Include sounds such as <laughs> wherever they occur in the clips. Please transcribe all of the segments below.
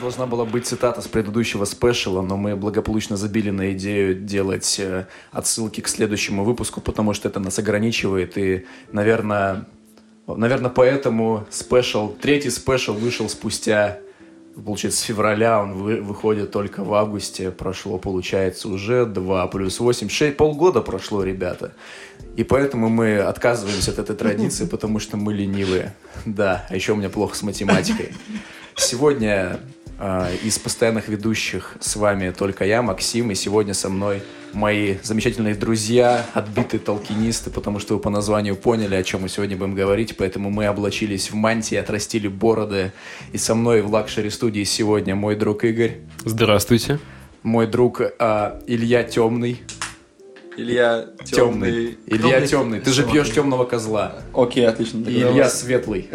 должна была быть цитата с предыдущего special а, но мы благополучно забили на идею делать э, отсылки к следующему выпуску, потому что это нас ограничивает. И, наверное, наверное поэтому special, третий special вышел спустя, получается, с февраля. Он вы, выходит только в августе. Прошло, получается, уже 2 плюс 8, 6, полгода прошло, ребята. И поэтому мы отказываемся от этой традиции, <laughs> потому что мы ленивые. Да, а еще у меня плохо с математикой. Сегодня из постоянных ведущих с вами только я, Максим, и сегодня со мной мои замечательные друзья, отбитые толкинисты, потому что вы по названию поняли, о чем мы сегодня будем говорить, поэтому мы облачились в мантии, отрастили бороды, и со мной в лакшери-студии сегодня мой друг Игорь. Здравствуйте. Мой друг э, Илья Темный. Илья темный. Илья темный. Ты же пьешь темного козла. Окей, отлично. И Илья светлый.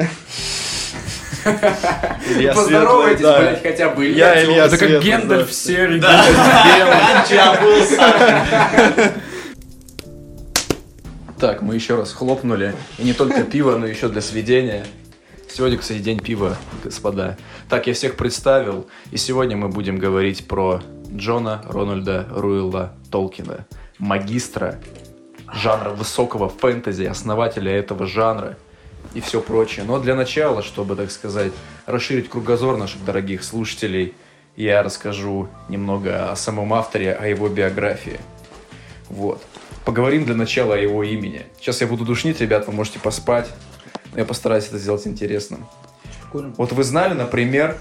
Илья Поздоровайтесь, Светлый, да. блядь, хотя бы. Я Илья Это как Гендальф да. серый. <laughs> Так, мы еще раз хлопнули. И не только пиво, но еще для сведения. Сегодня, кстати, день пива, господа. Так, я всех представил. И сегодня мы будем говорить про Джона Рональда Руэлла Толкина. Магистра жанра высокого фэнтези, основателя этого жанра и все прочее. Но для начала, чтобы, так сказать, расширить кругозор наших дорогих слушателей, я расскажу немного о самом авторе, о его биографии. Вот. Поговорим для начала о его имени. Сейчас я буду душнить, ребят, вы можете поспать. Но я постараюсь это сделать интересным. Вот вы знали, например,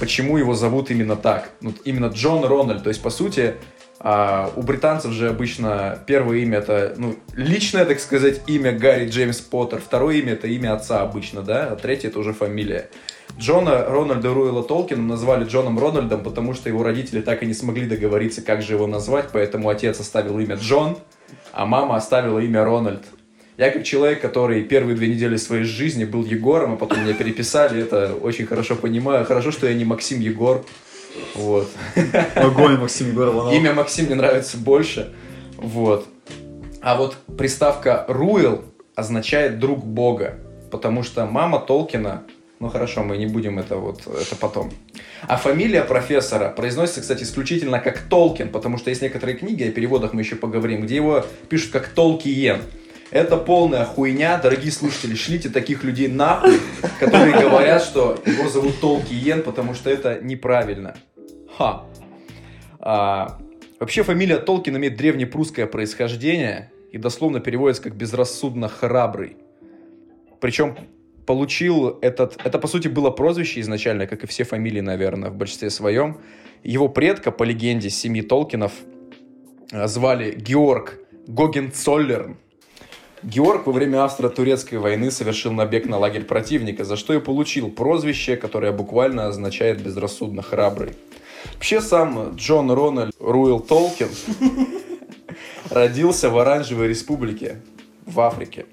почему его зовут именно так? Ну, именно Джон Рональд. То есть, по сути, а, у британцев же обычно первое имя это, ну, личное, так сказать, имя Гарри Джеймс Поттер. Второе имя это имя отца обычно, да, а третье это уже фамилия. Джона Рональда Руэлла Толкина назвали Джоном Рональдом, потому что его родители так и не смогли договориться, как же его назвать, поэтому отец оставил имя Джон, а мама оставила имя Рональд. Я как человек, который первые две недели своей жизни был Егором, а потом меня переписали, это очень хорошо понимаю. Хорошо, что я не Максим Егор. Вот. Огонь, Максим Егоров. Имя Максим мне нравится больше. Вот. А вот приставка Руэл означает друг Бога. Потому что мама Толкина, ну хорошо, мы не будем это вот, это потом. А фамилия профессора произносится, кстати, исключительно как Толкин, потому что есть некоторые книги, о переводах мы еще поговорим, где его пишут как Толкиен. Это полная хуйня, дорогие слушатели, шлите таких людей нахуй, которые говорят, что его зовут Толкиен, потому что это неправильно. Ха. А, вообще фамилия Толкин имеет древнепрусское происхождение и дословно переводится как «безрассудно храбрый». Причем получил этот... Это, по сути, было прозвище изначально, как и все фамилии, наверное, в большинстве своем. Его предка, по легенде семьи Толкинов, а, звали Георг Гогенцоллерн. Георг во время австро-турецкой войны совершил набег на лагерь противника, за что и получил прозвище, которое буквально означает «безрассудно храбрый». Вообще сам Джон Рональд Руэлл Толкин <laughs> родился в Оранжевой Республике в Африке.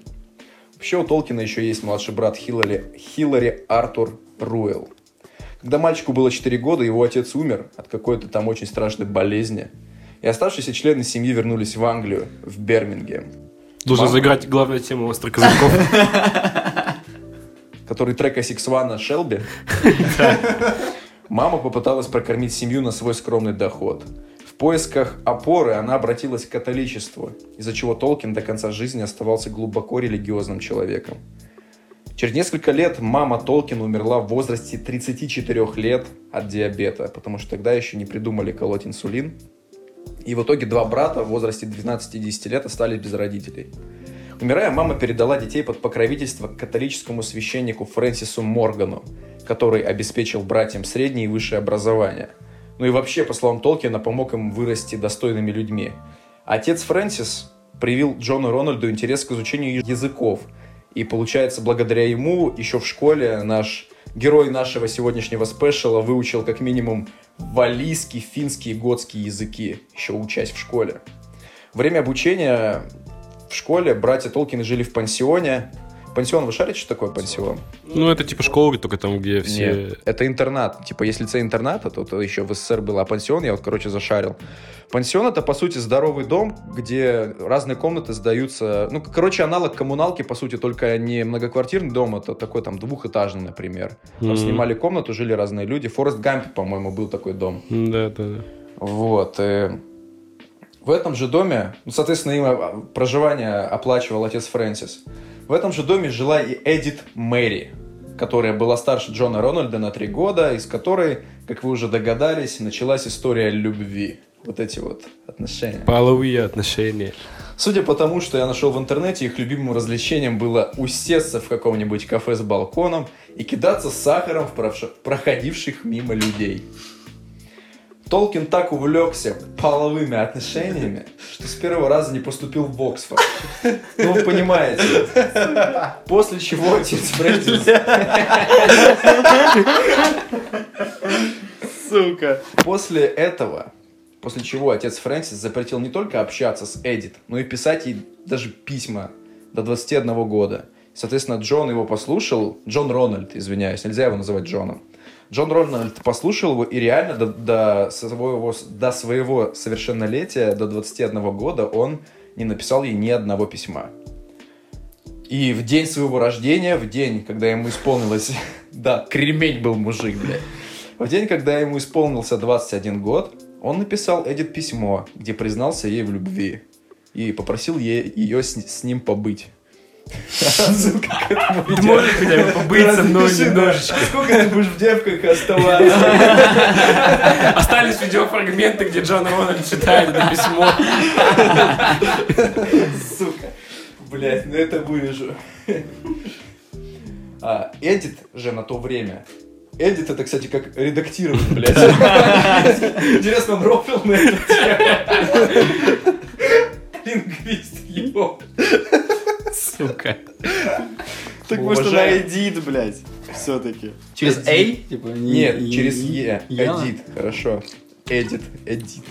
Вообще у Толкина еще есть младший брат Хиллари, Хиллари Артур Руэлл. Когда мальчику было 4 года, его отец умер от какой-то там очень страшной болезни. И оставшиеся члены семьи вернулись в Англию, в Бермингем, Должен Мама. заиграть главную тему острых козырьков. <laughs> который трека Six One Шелби. Мама попыталась прокормить семью на свой скромный доход. В поисках опоры она обратилась к католичеству, из-за чего Толкин до конца жизни оставался глубоко религиозным человеком. Через несколько лет мама Толкина умерла в возрасте 34 лет от диабета, потому что тогда еще не придумали колоть инсулин. И в итоге два брата в возрасте 12 и 10 лет остались без родителей. Умирая, мама передала детей под покровительство католическому священнику Фрэнсису Моргану, который обеспечил братьям среднее и высшее образование. Ну и вообще, по словам Толкина, помог им вырасти достойными людьми. Отец Фрэнсис привил Джону Рональду интерес к изучению языков. И получается, благодаря ему еще в школе наш герой нашего сегодняшнего спешала выучил как минимум валийский, финский и готский языки, еще учась в школе. Время обучения в школе братья Толкины жили в пансионе. Пансион, вы шарите, что такое пансион? Ну, это типа школа, только там, где все... Нет, это интернат. Типа, если це интернат, то, то еще в СССР был, а пансион, я вот, короче, зашарил. Пансион это, по сути, здоровый дом, где разные комнаты сдаются. Ну, короче, аналог коммуналки, по сути, только не многоквартирный дом, это такой там двухэтажный, например. Там Мгм. снимали комнату, жили разные люди. Форест Гамп, по-моему, был такой дом. Да, да, да. Вот. э, В этом же доме, ну, соответственно, им а, проживание оплачивал отец Фрэнсис. В этом же доме жила и Эдит Мэри, которая была старше Джона Рональда на три года, из которой, как вы уже догадались, началась история любви. Вот эти вот отношения. Половые отношения. Судя по тому, что я нашел в интернете, их любимым развлечением было усесться в каком-нибудь кафе с балконом и кидаться сахаром в проходивших мимо людей. Толкин так увлекся половыми отношениями, что с первого раза не поступил в Оксфорд. Ну, вы понимаете. После чего отец Фрэнсис Сука. После этого, после чего отец Фрэнсис запретил не только общаться с Эдит, но и писать ей даже письма до 21 года. Соответственно, Джон его послушал, Джон Рональд, извиняюсь, нельзя его называть Джоном. Джон Рональд послушал его, и реально до, до своего, до своего совершеннолетия, до 21 года, он не написал ей ни одного письма. И в день своего рождения, в день, когда ему исполнилось... <laughs> Да, кремень был мужик, блядь. В день, когда ему исполнился 21 год, он написал Эдит письмо, где признался ей в любви. И попросил е- ее с, с ним побыть. Ты можешь хотя бы побыть со мной немножечко? Сколько ты будешь в девках оставаться? Остались видеофрагменты, где Джон Рональд читает это письмо. Сука. Блять, ну это вырежу. А, Эдит же на то время. Эдит это, кстати, как редактировать, блядь. Интересно, он рофил на эту тему. Лингвист, его. Сука. Так может она Уважаем. Эдит, блядь. Все-таки. Через А? «А»? Типа, не- Нет, не- через не- Е. Яна? Эдит, хорошо. Эдит, Эдит.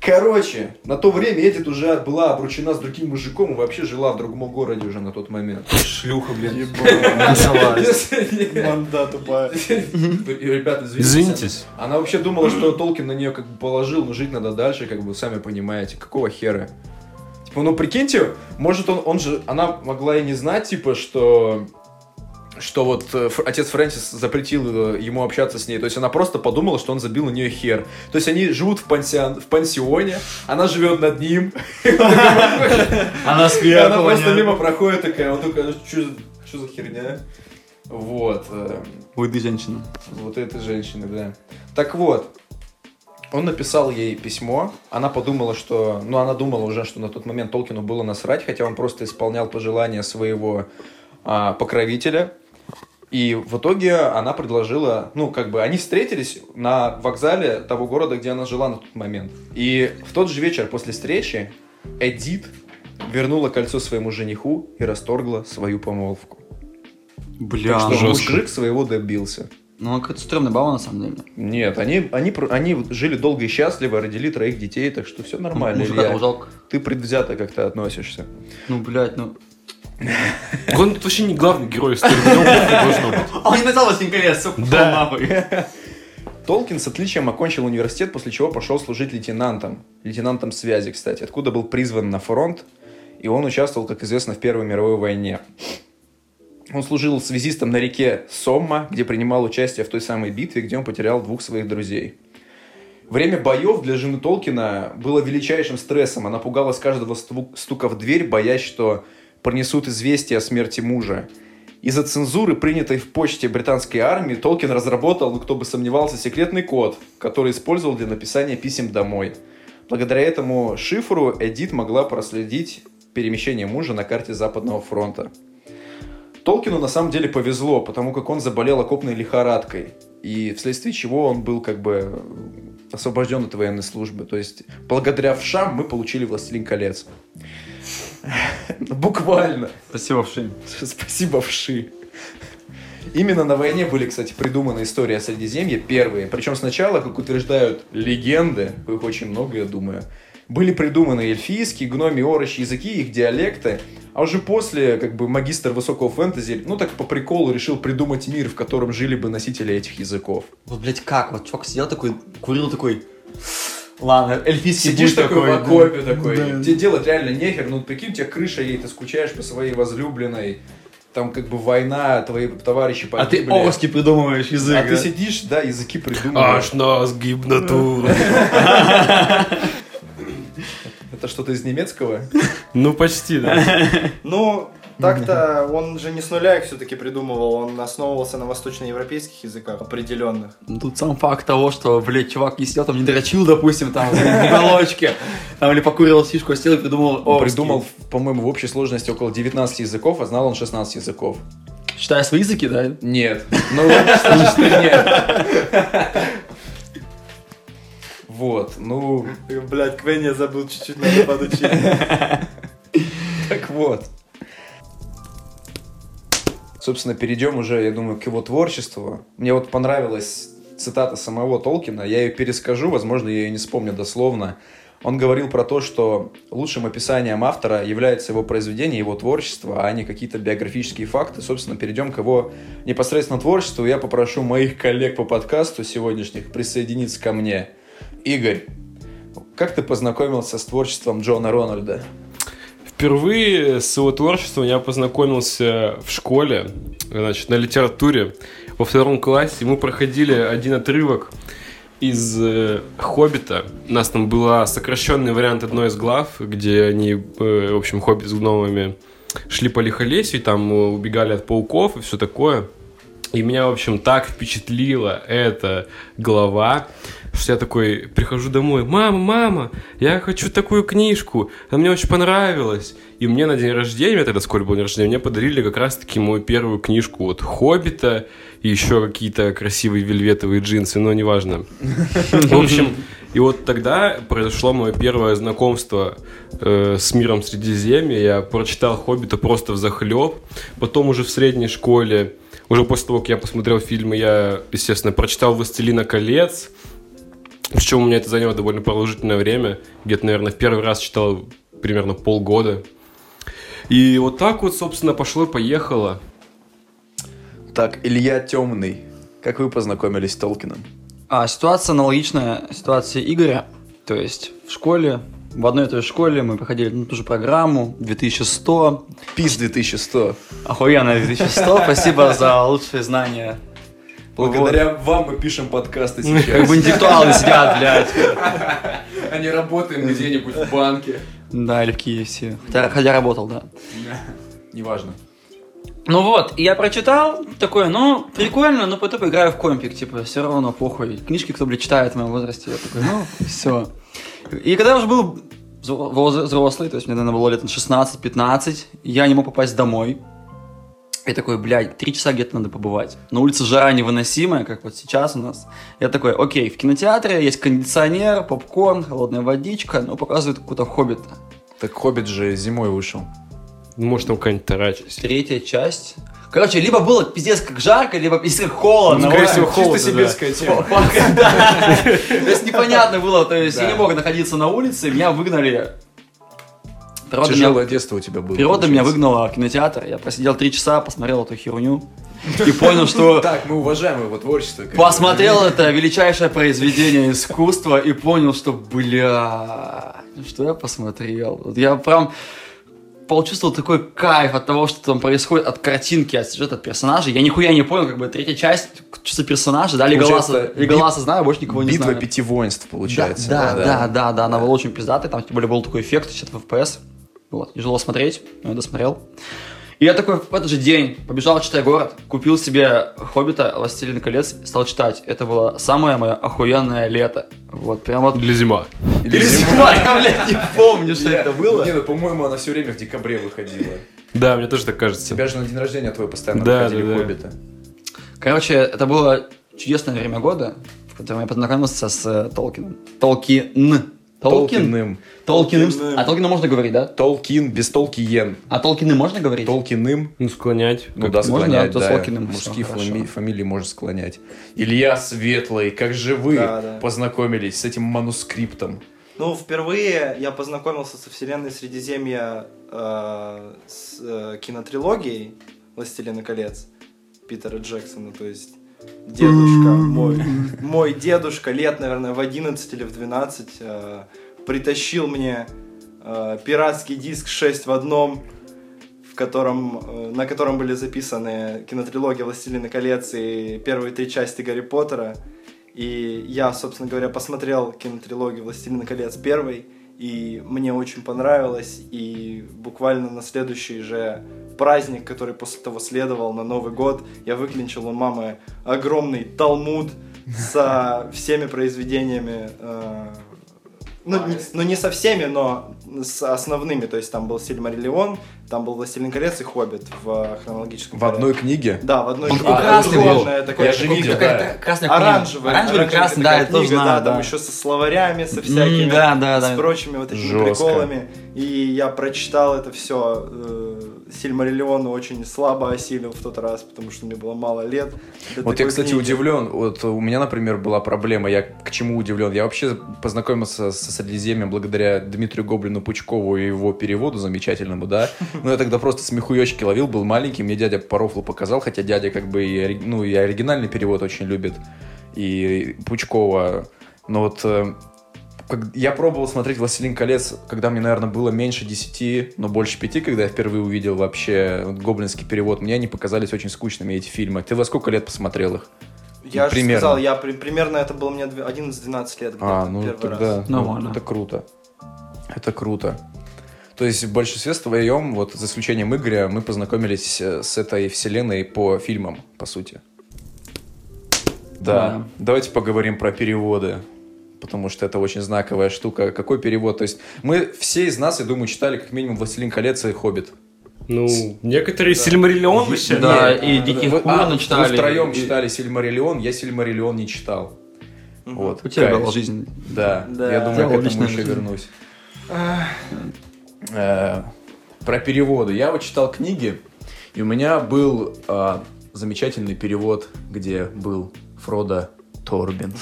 Короче, на то время Эдит уже была обручена с другим мужиком и вообще жила в другом городе уже на тот момент. Шлюха, блин. <laughs> Манда тупая. Ребята, извините. Извинитесь. Она вообще думала, что Толкин на нее как бы положил, но жить надо дальше, как бы сами понимаете. Какого хера? Типа, ну прикиньте, может он, он же, она могла и не знать, типа, что что вот э, отец Фрэнсис запретил э, ему общаться с ней. То есть она просто подумала, что он забил на нее хер. То есть они живут в, пансион, в пансионе, она живет над ним. Она она просто мимо проходит такая, он такая, что за херня? Вот. э, Ой, ты женщина. Вот этой женщины, да. Так вот, он написал ей письмо, она подумала, что... Ну, она думала уже, что на тот момент Толкину было насрать, хотя он просто исполнял пожелания своего а, покровителя. И в итоге она предложила, ну, как бы, они встретились на вокзале того города, где она жила на тот момент. И в тот же вечер после встречи Эдит вернула кольцо своему жениху и расторгла свою помолвку. Бля, так что жестко. мужик своего добился. Ну она какая-то стрёмная баба на самом деле. Нет, они, они, они жили долго и счастливо, родили троих детей, так что все нормально. Мужика Илья. жалко. Ты предвзято как-то относишься. Ну, блядь, ну... <laughs> Он тут вообще не главный герой истории. должно быть. А он не написал «Властелин колец», сука, Да. Толкин с отличием окончил университет, после чего пошел служить лейтенантом. Лейтенантом связи, кстати, откуда был призван на фронт, и он участвовал, как известно, в Первой мировой войне. Он служил связистом на реке Сомма, где принимал участие в той самой битве, где он потерял двух своих друзей. Время боев для жены Толкина было величайшим стрессом. Она пугалась каждого стука в дверь, боясь, что принесут известие о смерти мужа. Из-за цензуры, принятой в почте британской армии, Толкин разработал, ну кто бы сомневался, секретный код, который использовал для написания писем домой. Благодаря этому шифру Эдит могла проследить перемещение мужа на карте Западного фронта. Толкину на самом деле повезло, потому как он заболел окопной лихорадкой, и вследствие чего он был как бы освобожден от военной службы. То есть, благодаря вшам мы получили «Властелин колец». <laughs> Буквально. Спасибо, Вшим. Спасибо, вши. Именно на войне были, кстати, придуманы истории о Средиземье первые. Причем сначала, как утверждают легенды, их очень много, я думаю, были придуманы эльфийские, гноми, орочи языки, их диалекты. А уже после, как бы, магистр высокого фэнтези, ну так по приколу решил придумать мир, в котором жили бы носители этих языков. Вот, блядь, как? Вот чувак сидел такой, курил такой... Ладно, эльфийский Сидишь будет такой в да. окопе такой, Да. тебе делать реально нехер, ну прикинь, у тебя крыша едет, ты скучаешь по своей возлюбленной, там как бы война, твои товарищи А ты погибли. орски придумываешь язык, А ты да? сидишь, да, языки придумываешь. Аж нас гибнатура. <laughs> Это что-то из немецкого? <laughs> Ну, почти, да. <laughs> Ну, так-то он же не с нуля их все-таки придумывал, он основывался на восточноевропейских языках определенных. Ну, Тут сам факт того, что, блядь, чувак не сидел там, не дрочил, допустим, там, в уголочке, там, или покурил сишку, а сел и придумал Он придумал, по-моему, в общей сложности около 19 языков, а знал он 16 языков. Считая свои языки, да? Нет. Ну, <laughs> нет. Вот, ну, Блять, Квен я забыл, чуть-чуть надо подучить. <laughs> так вот. Собственно, перейдем уже, я думаю, к его творчеству. Мне вот понравилась цитата самого Толкина, я ее перескажу, возможно, я ее не вспомню дословно. Он говорил про то, что лучшим описанием автора является его произведение, его творчество, а не какие-то биографические факты. Собственно, перейдем к его непосредственно творчеству. Я попрошу моих коллег по подкасту сегодняшних присоединиться ко мне. Игорь, как ты познакомился с творчеством Джона Рональда? Впервые с его творчеством я познакомился в школе, значит, на литературе. Во втором классе мы проходили один отрывок из э, «Хоббита». У нас там был сокращенный вариант одной из глав, где они, э, в общем, хоббит с гномами шли по лихолесью, там э, убегали от пауков и все такое. И меня, в общем, так впечатлила эта глава, что я такой прихожу домой, мама, мама, я хочу такую книжку, она мне очень понравилась. И мне на день рождения, тогда скоро был день рождения, мне подарили как раз-таки мою первую книжку вот «Хоббита», и еще какие-то красивые вельветовые джинсы, но неважно. В общем, и вот тогда произошло мое первое знакомство э, с миром Средиземья. Я прочитал «Хоббита» просто в захлеб. Потом уже в средней школе, уже после того, как я посмотрел фильмы, я, естественно, прочитал «Властелина колец». Причем у меня это заняло довольно продолжительное время. Где-то, наверное, в первый раз читал примерно полгода. И вот так вот, собственно, пошло и поехало. Так, Илья Темный. Как вы познакомились с Толкином? А, ситуация аналогичная ситуации Игоря. То есть в школе, в одной и той же школе мы проходили ну, ту же программу, 2100. ПИС 2100. Охуенно 2100, спасибо за лучшие знания. Благодаря вам мы пишем подкасты сейчас. Как бы интеллектуалы сидят, блядь. А не работаем где-нибудь в банке. Да, или в KFC. Хотя, хотя работал, да. Неважно. Ну вот, и я прочитал, такой, ну, прикольно, но потом поиграю в компик, типа, все равно похуй. Книжки кто, блядь, читает в моем возрасте, я такой, ну, все. И когда я уже был взрослый, то есть мне, наверное, было лет 16-15, я не мог попасть домой. И такой, блядь, три часа где-то надо побывать. На улице жара невыносимая, как вот сейчас у нас. Я такой, окей, в кинотеатре есть кондиционер, попкорн, холодная водичка, ну, показывают какого-то хоббита. Так Хоббит же зимой вышел. Может, там какая-нибудь вторая часть. Третья часть. Короче, либо было пиздец как жарко, либо пиздец как холодно. Ну, скорее всего, холодно, Чисто сибирская тема. То есть непонятно было, то есть я не мог находиться на улице, меня выгнали. Природа меня, Тяжелое детство у тебя было. природа меня выгнала в кинотеатр, я просидел три часа, посмотрел эту херню и понял, что <laughs> Так, мы уважаем его творчество. посмотрел это величайшее произведение искусства и понял, что, бля, ну что я посмотрел. Я прям почувствовал такой кайф от того, что там происходит, от картинки, от сюжета, от персонажей. Я нихуя не понял, как бы третья часть, что персонажи, да, Леголаса, Леголаса знаю, а больше никого не Битва знаю. пяти воинств, получается. Да, да, да, да, да, она была очень пиздатая, там тем более был такой эффект, 60 FPS. Вот, тяжело смотреть, но я досмотрел. И я такой в этот же день побежал читать город, купил себе Хоббита, Властелин колец, стал читать. Это было самое мое охуенное лето. Вот, прям вот... Для зима. Или Или зима, я, блядь, не помню, что это было. Не, ну, по-моему, она все время в декабре выходила. Да, мне тоже так кажется. Тебя же на день рождения твой постоянно Да, выходили да, да. Хоббита. Короче, это было чудесное время года, в котором я познакомился с э, Толкином. Толкин. Толкин? Толкиным. Толкиным. Толкиным. А Толкина можно говорить, да? Толкин, без Толкиен. А Толкины можно говорить? Толкиным. Ну, склонять. Ну да, Можно, склонять, да, да. то с Толкиным Мужские фами- фамилии можно склонять. Илья Светлый, как же вы Да, да. познакомились с этим манускриптом? Ну, впервые я познакомился со вселенной Средиземья э, с э, кинотрилогией «Властелина колец» Питера Джексона, то есть дедушка мой, мой дедушка лет, наверное, в 11 или в 12 э, притащил мне э, пиратский диск 6 в одном, в котором, э, на котором были записаны кинотрилогия «Властелина колец» и первые три части Гарри Поттера. И я, собственно говоря, посмотрел кинотрилогию «Властелина колец» первой, и мне очень понравилось, и буквально на следующий же праздник, который после того следовал на Новый год, я выклинчил у мамы огромный талмуд со всеми произведениями э, ну, не, ну, не со всеми, но с основными. То есть там был Сильмариллион, там был Властелин колец и Хоббит в хронологическом В одной порядке. книге? Да, в одной Он книге. красный был. Такое- Я же видел, Какая-то да. красная книга. Оранжевый. Оранжевый, красный, да, такая я тоже. Да, там да. еще со словарями, со всякими, М, да, да, с да. прочими вот этими Жестко. приколами. И я прочитал это все. Сильмариллион очень слабо осилил в тот раз, потому что мне было мало лет. Вот я, кстати, книги. удивлен. Вот у меня, например, была проблема. Я к чему удивлен? Я вообще познакомился со Средиземьем благодаря Дмитрию Гоблину Пучкову и его переводу замечательному, да. Ну, я тогда просто смехуёчки ловил, был маленький, мне дядя по рофлу показал, хотя дядя как бы и, ну, и оригинальный перевод очень любит, и Пучкова. Но вот э, как- я пробовал смотреть «Властелин колец», когда мне, наверное, было меньше 10, но больше 5, когда я впервые увидел вообще гоблинский перевод. Мне они показались очень скучными, эти фильмы. Ты во сколько лет посмотрел их? Я же примерно. сказал, я при- примерно это было мне дв- 11-12 лет. А, где-то ну первый тогда раз. ну, Нормально. это круто. Это круто. То есть в большинстве своем, вот за исключением Игоря, мы познакомились э, с этой вселенной по фильмам, по сути. Да. Да. Давайте поговорим про переводы. Потому что это очень знаковая штука. Какой перевод? То есть мы все из нас, я думаю, читали как минимум «Властелин колец» и «Хоббит». Ну, некоторые Сильмариллион вообще. Да, Нет, и «Диких вы- Курон» а, читали. Вы втроем И- читали «Сильмариллион», я «Сильмариллион» не читал. Мгм. Вот. У тебя Кайф. была жизнь. Да, Да. я думаю, Дело к этому еще жизни. вернусь. Э, Про переводы. Я вот читал книги, и у меня был а, замечательный перевод, где был Фродо Торбин.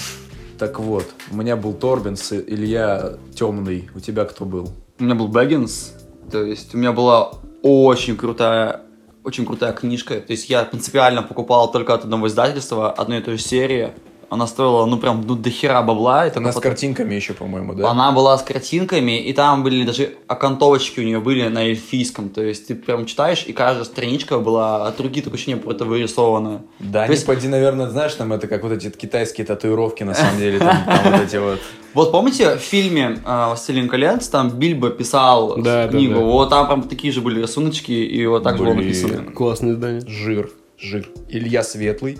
Так вот, у меня был Торбинс, Илья Темный. У тебя кто был? У меня был Бэггинс, то есть у меня была очень крутая, очень крутая книжка. То есть я принципиально покупал только от одного издательства, одной и той же серии. Она стоила, ну прям, ну до хера бабла. и Она с потом- картинками еще, по-моему, да? Она была с картинками, и там были даже окантовочки у нее были на эльфийском. То есть ты прям читаешь, и каждая страничка была от руки такое ощущение, будто вырисована. Да, То не есть- поди, наверное, знаешь, там это как вот эти китайские татуировки, на самом деле, там, там вот эти вот. Вот помните в фильме э, «Властелин колец» там Бильбо писал Да, книгу, да. вот там прям такие же были рисуночки, и вот так же было написано. Классное издание. Жир, жир. Илья Светлый.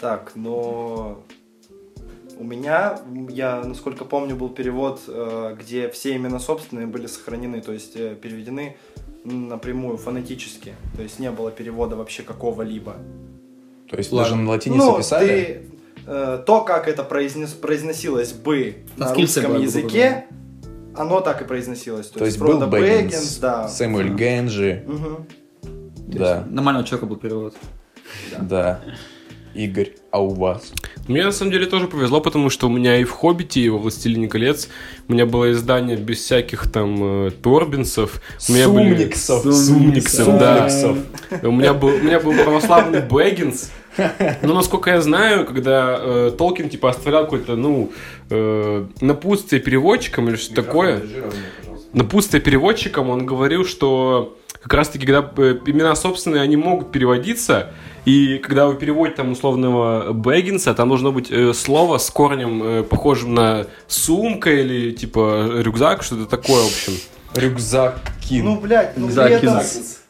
Так, но у меня, я насколько помню, был перевод, э, где все имена собственные были сохранены, то есть э, переведены напрямую фонетически, то есть не было перевода вообще какого-либо. То есть Ладно. даже на латинице ну, писали? ты, э, то, как это произнес, произносилось бы на Скрипция русском языке, оно так и произносилось. То, То есть был Фродо Бэггинс, Бэггинс, да. Сэмюэль Генджи, Мгм. да, Нормального человека был перевод. да. Игорь, а у вас? Мне на самом деле тоже повезло, потому что у меня и в «Хоббите», и во «Властелине колец» у меня было издание без всяких там э, торбинсов. У меня были- Сумниксов. Сумниксов, да. Сумниксов. <laughs> У меня был, у меня был православный Бэггинс. Но насколько я знаю, когда э, Толкин типа оставлял какое-то, ну, э, напутствие переводчикам или что такое, напутствие переводчикам, он говорил, что как раз-таки, когда э, имена собственные, они могут переводиться, и когда вы переводите там условного Бэггинса, там должно быть э, слово с корнем, э, похожим на сумка или типа рюкзак, что-то такое, в общем. Рюкзак Кин. Ну, блядь, ну при этом,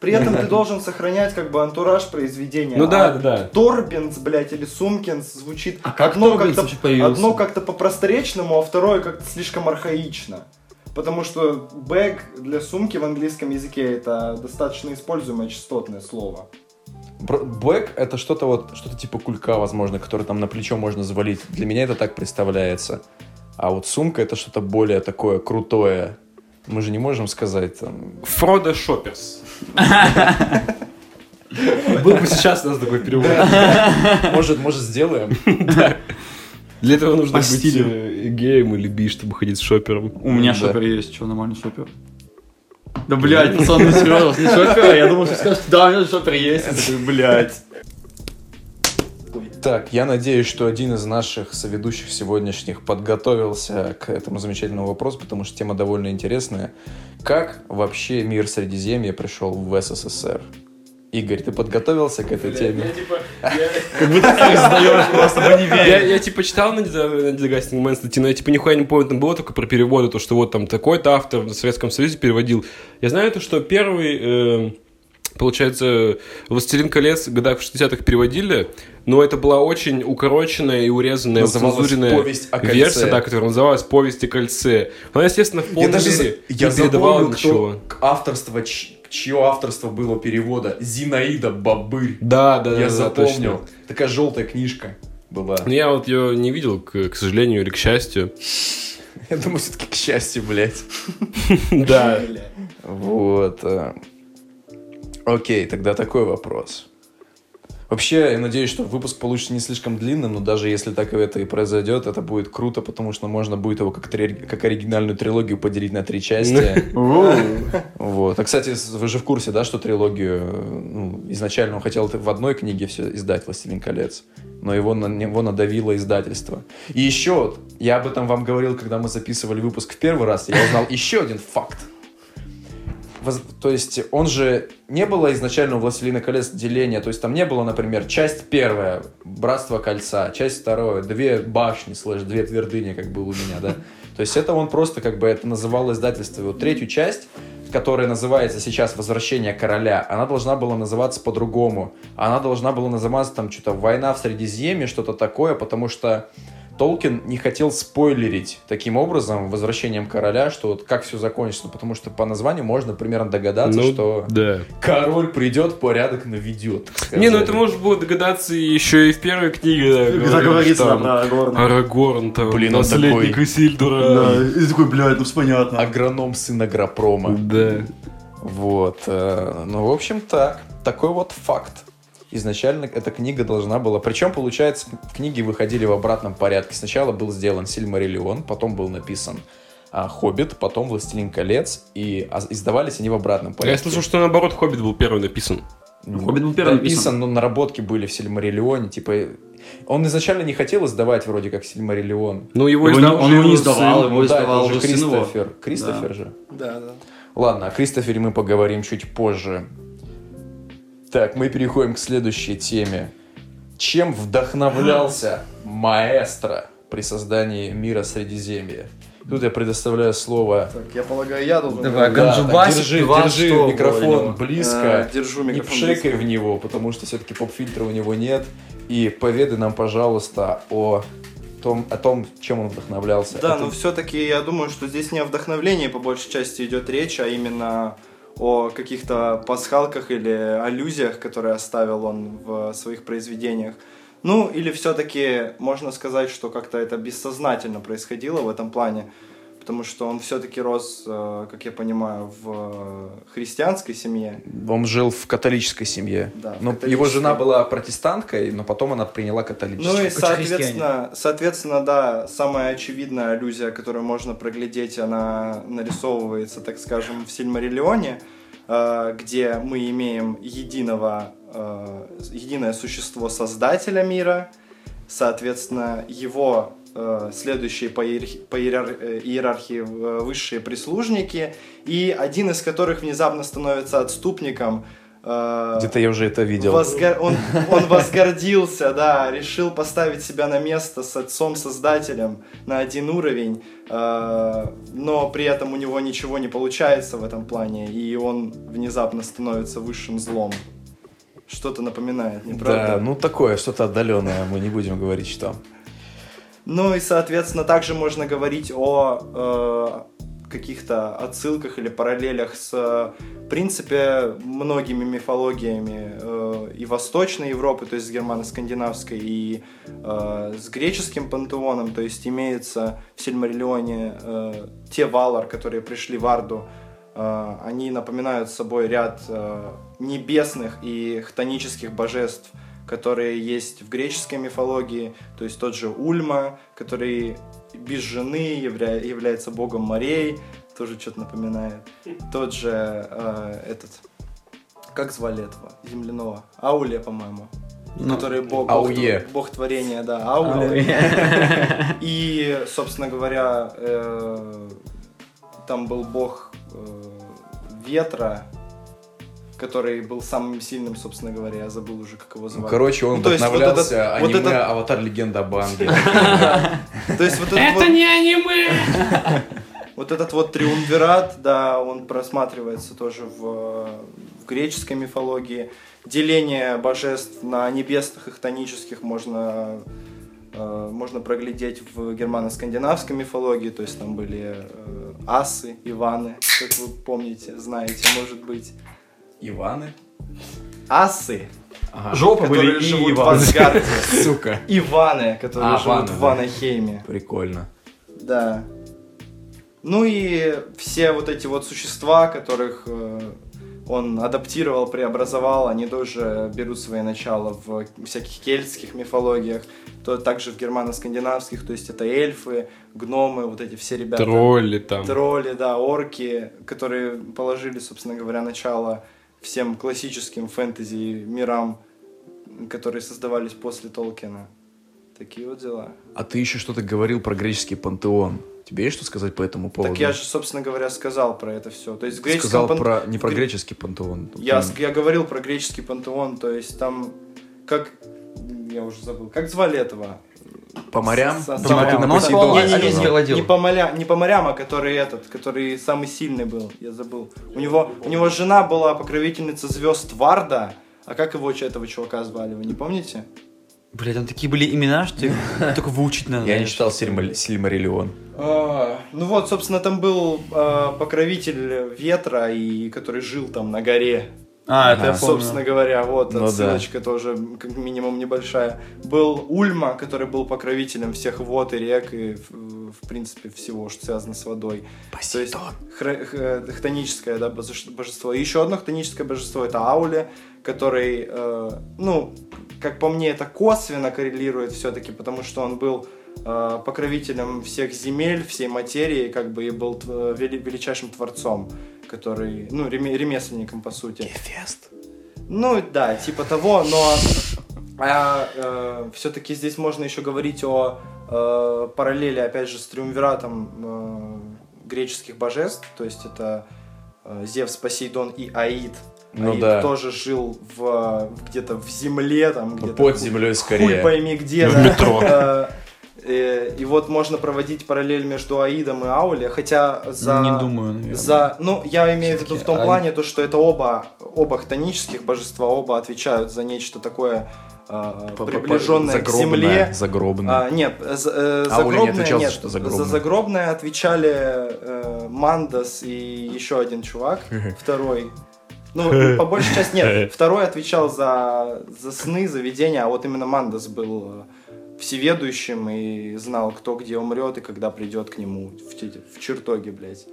при этом ты должен сохранять как бы антураж произведения. Ну да, А да. Торбинс, блядь, или Сумкинс звучит А как одно Торбинс как-то вообще появился? одно как-то по-просторечному, а второе как-то слишком архаично. Потому что бэг для сумки в английском языке это достаточно используемое частотное слово. Бэк это что-то вот, что-то типа кулька, возможно, который там на плечо можно завалить. Для меня это так представляется. А вот сумка это что-то более такое крутое. Мы же не можем сказать там. Фродо Шопперс. Был бы сейчас у нас такой перевод. <laughs> Может, может, сделаем? Для этого нужно По быть стилю. э, геем или би, чтобы ходить с шопером. У меня Да. шопер есть, что, нормальный шопер? Да, блядь, пацан, ну <laughs> серьезно, не шопер? Я думал, что скажешь, да, у меня шопер есть. Я такой, блядь. Так, я надеюсь, что один из наших соведущих сегодняшних подготовился к этому замечательному вопросу, потому что тема довольно интересная. Как вообще мир Средиземья пришел в СССР? Игорь, ты подготовился к этой теме? <laughs> Как будто ты сдаешь просто в Я, универе. я, типа читал на Man статьи, но я типа нихуя не помню, там было только про переводы, то, что вот там такой-то автор в Советском Союзе переводил. Я знаю то, что первый, э, получается, «Властелин колец» в годах в 60-х переводили, но это была очень укороченная и урезанная, цензуренная версия, да, которая называлась «Повесть о кольце». Она, естественно, в Я полной даже мере я не передавала ничего. кто авторство, ч- чье авторство было перевода. Зинаида Бабырь. Да, да, да, Я да, запомнил. точно. Такая желтая книжка была. Но я вот ее не видел, к, к сожалению или к счастью. Я думаю, все-таки к счастью, блядь. <laughs> Да. Вот. э. Окей, тогда такой вопрос. Вообще, я надеюсь, что выпуск получится не слишком длинным, но даже если так это и произойдет, это будет круто, потому что можно будет его как, три- как оригинальную трилогию поделить на три части. Вот. А, кстати, вы же в курсе, да, что трилогию ну, изначально он хотел в одной книге все издать «Властелин колец», но его на него надавило издательство. И еще, я об этом вам говорил, когда мы записывали выпуск в первый раз, я узнал <laughs> еще один факт. То есть он же не было изначально у «Властелина колец» деления, то есть там не было, например, часть первая «Братство кольца», часть вторая «Две башни», слэш «Две твердыни», как был у меня, да. <laughs> То есть это он просто как бы это называл издательство. Вот третью часть, которая называется сейчас «Возвращение короля», она должна была называться по-другому. Она должна была называться там что-то «Война в Средиземье», что-то такое, потому что Толкин не хотел спойлерить таким образом возвращением короля, что вот как все закончится, потому что по названию можно примерно догадаться, Ну, что Да. король придет, порядок наведет. Не, ну это можно было догадаться еще и в первой книге. да, Когда говорили, говорится что да, там Горна. Арагорн, там, Блин, наследник такой- Исильдура. Да, и такой, блядь, ну все понятно. Агроном сын Агропрома. Да. Вот. э, Ну, в общем, так. Такой вот факт. Изначально эта книга должна была... Причем, получается, книги выходили в обратном порядке. Сначала был сделан Сильмариллион, потом был написан а, Хоббит, потом Властелин колец, и а, издавались они в обратном Я порядке. слышал, что наоборот Хоббит был первый написан. Ну, Хоббит был первый написан. но наработки были в Сильмариллионе, типа... Он изначально не хотел издавать вроде как Сильмариллион. Ну, его Его издал не- он его не сын. издавал, его Ну да, издавал уже уже сын его. Кристофер. Кристофер Да. же. Да, да. Ладно, о Кристофере мы поговорим чуть позже. Так, мы переходим к следующей теме. Чем вдохновлялся маэстро при создании мира Средиземья? Тут я предоставляю слово... Так, я полагаю, я должен... Давай. Да, так, держи, держи что микрофон близко. Э, держу Не микрофон пшекай близко. в него, потому что все-таки поп-фильтра у него нет. И поведай нам, пожалуйста, о том, о том чем он вдохновлялся. Да, Это- но все-таки я думаю, что здесь не о вдохновлении по большей части идет речь, а именно о каких-то пасхалках или аллюзиях, которые оставил он в своих произведениях. Ну, или все-таки можно сказать, что как-то это бессознательно происходило в этом плане, потому что он все-таки рос, э, как я понимаю, в э, христианской семье. Он жил в католической семье. Да, но его католической. жена была протестанткой, но потом она приняла католичество. Ну и, соответственно, соответственно, да, самая очевидная аллюзия, которую можно проглядеть, она нарисовывается, так скажем, в Сильмариллионе, э, где мы имеем единого, единое существо Создателя мира, соответственно, его следующие по, иерархи- по э, иерархии э, высшие прислужники, и один из которых внезапно становится отступником. э, Где-то я уже это видел. Возгор- Он, он возгордился, да, решил поставить себя на место с отцом-создателем на один уровень, э, но при этом у него ничего не получается в этом плане, и он внезапно становится высшим злом. Что-то напоминает, не правда? Да, ну такое, что-то отдаленное, мы не будем говорить, что. Ну и, соответственно, также можно говорить о э, каких-то отсылках или параллелях с, в принципе, многими мифологиями э, и Восточной Европы, то есть с германо-скандинавской, и э, с греческим пантеоном, то есть имеется в Сильмариллионе э, те валар, которые пришли в Арду, э, они напоминают собой ряд э, небесных и хтонических божеств, которые есть в греческой мифологии, то есть тот же Ульма, который без жены явля- является богом морей, тоже что-то напоминает. Тот же э, этот, как звали этого земляного? Ауле, по-моему. Ну, который бог, бог, бог творения, да, Ауле. Ауе. <laughs> И, собственно говоря, э, там был бог э, ветра, который был самым сильным, собственно говоря, я забыл уже, как его Ну, звали. короче, он Ну, есть вот вдохновлялся этот- вот аниме этот- «Аватар. Легенда об Аанге». <laughs> То есть вот вот- не аниме! <laughs> Вот этот вот триумвират, да, он просматривается тоже в, в греческой мифологии. Деление божеств на небесных и хтонических можно, э, можно проглядеть в германо-скандинавской мифологии. То есть там были э, асы, Иваны, как вы помните, знаете, может быть. Иваны? Асы, Ага. Жопа которые были и живут в Иван. Асгарде. <laughs> Сука. Иваны, которые А, живут в. Ванахейме. Прикольно. Да. Ну и все вот эти вот существа, которых э, он адаптировал, преобразовал, они тоже берут свои начала в всяких кельтских мифологиях, то также в германо-скандинавских, то есть это эльфы, гномы, вот эти все ребята. Тролли там. Тролли, да, орки, которые положили, собственно говоря, начало всем классическим фэнтези мирам, которые создавались после Толкина. Такие вот дела. А ты еще что-то говорил про греческий пантеон. Тебе есть что сказать по этому поводу? Так я же, собственно говоря, сказал про это все. То есть греческом сказал пан- про, не про гре- греческий пантеон. Я, я говорил про греческий пантеон, то есть там как я уже забыл, как звали этого? По морям? С- с- ты морям. на Ну, он сказал, сказал. Олимпийский ладил. Не по, моря, не по морям, а который этот, который самый сильный был, я забыл. У него, у него жена была покровительница звезд Варда, а как его этого чувака звали, вы не помните? Блять, там такие были имена, что <laughs> только выучить надо. Я не читал Сильма- Сильмариллион. А, ну вот, собственно, там был а, покровитель ветра, и который жил там на горе. А, это Ага. я помню. Собственно говоря, вот Ну да. отсылочка тоже как минимум небольшая. Был Ульма, который был покровителем всех вод и рек и, в, в принципе, всего, что связано с водой. То есть хра- х- хтоническое да, боже- божество. И еще одно хтоническое божество это Ауле, который, э, ну, как по мне, это косвенно коррелирует все-таки, потому что он был э, покровителем всех земель, всей материи, как бы и был величайшим творцом, который, ну, реме- ремесленником, по сути. Гефест. Ну да, типа того, но все-таки здесь можно еще говорить о э, параллели, опять же, с триумвиратом э, греческих божеств, то есть это э, Зевс, Посейдон и Аид. Ну Аид да. тоже жил в, в- где-то в земле, там где-то Под землей хуй скорее. пойми где. В да. метро. Э, э, И вот можно проводить параллель между Аидом и Ауле, хотя за... Не думаю, наверное. За, ну, я имею в виду в том Аид. плане, то, что это оба, оба хтонических божества, оба отвечают за нечто такое э, приближенное к земле. Загробное. А, нет, за- э, Аули не отвечал нет. что загробное. За загробное отвечали э, Мандас и еще один чувак, <laughs> второй. Ну, по большей части нет. <laughs> Второй отвечал за, за сны, за видения, а вот именно Мандас был э, всеведущим и знал, кто где умрет и когда придет к нему в, в чертоге, блядь.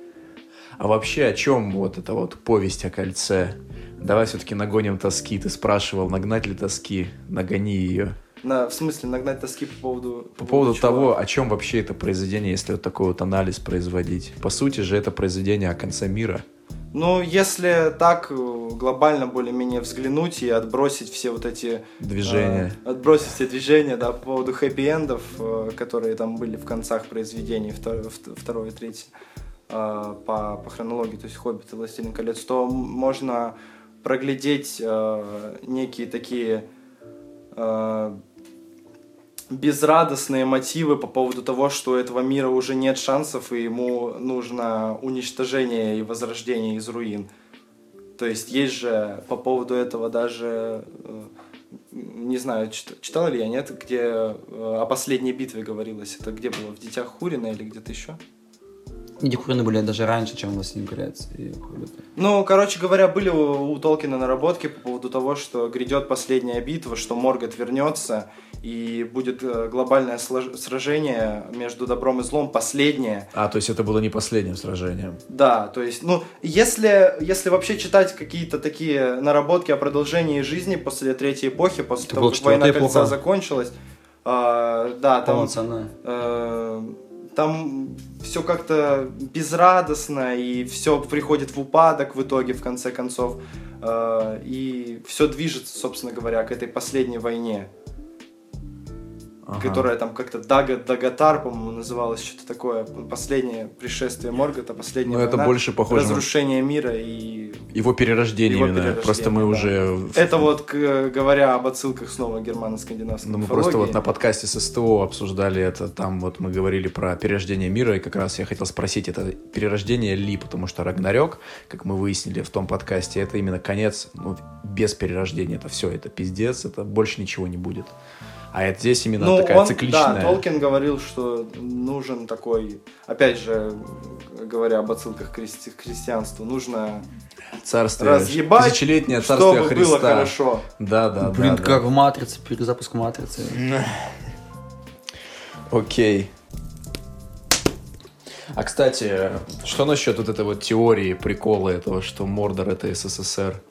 А вообще о чем вот эта вот повесть о кольце? Давай все-таки нагоним тоски. Ты спрашивал, нагнать ли тоски? Нагони ее. На, в смысле, нагнать тоски по поводу... По поводу чего? того, о чем вообще это произведение, если вот такой вот анализ производить. По сути же это произведение о конце мира. Ну, если так э, глобально более-менее взглянуть и отбросить все вот эти... Движение. э, отбросить все движения, да, по поводу хэппи-эндов, э, которые там были в концах произведений, втор- второе и третье, э, по, по хронологии, то есть «Хоббит» и «Властелин колец», то можно проглядеть э, некие такие э, безрадостные мотивы по поводу того, что у этого мира уже нет шансов, и ему нужно уничтожение и возрождение из руин. То есть есть же по поводу этого даже, э, не знаю, чит- читал ли я, нет, где э, о последней битве говорилось. Это где было, в «Детях Хурина» или где-то еще? Эти курины были даже раньше, чем «Властелин колец» и «Хоббит». Ну, короче говоря, были у, у Толкина наработки по поводу того, что грядет последняя битва, что Моргот вернется, и будет э, глобальное слож- сражение между добром и злом, последнее. А, то есть это было не последним сражением. Да, то есть, ну, если, если вообще читать какие-то такие наработки о продолжении жизни после Третьей эпохи, после Это того, как Война Кольца эпоха. закончилась, а, да, там... Полноценная. Э, там все как-то безрадостно, и все приходит в упадок в итоге, в конце концов. Э, и все движется, собственно говоря, к этой последней войне, Ага. которая там как-то Дага, Дагатар, по-моему, называлась, что-то такое. Последнее пришествие Моргота, последняя Ну, это война, больше похоже на- разрушение мира и Его перерождение Его именно. перерождение, просто мы да. уже... это вот к- говоря об отсылках снова германо-скандинавской Ну, мы просто вот на подкасте с СТО обсуждали это, там вот мы говорили про перерождение мира, и как раз я хотел спросить, это перерождение ли, потому что Рагнарёк, как мы выяснили в том подкасте, это именно конец, ну, без перерождения, это все, это пиздец, это больше ничего не будет. А это здесь именно Ну, такая он, цикличная... Да, Толкин говорил, что нужен такой, опять же, говоря об отсылках к христи- к христианству, нужно царствие, разъебать, тысячелетнее царствие чтобы Христа. было хорошо. Да, да, Блин, да, как да. в «Матрице», перезапуск «Матрицы». <laughs> Окей. А, кстати, что насчет вот этой вот теории, прикола этого, что Мордор это СССР?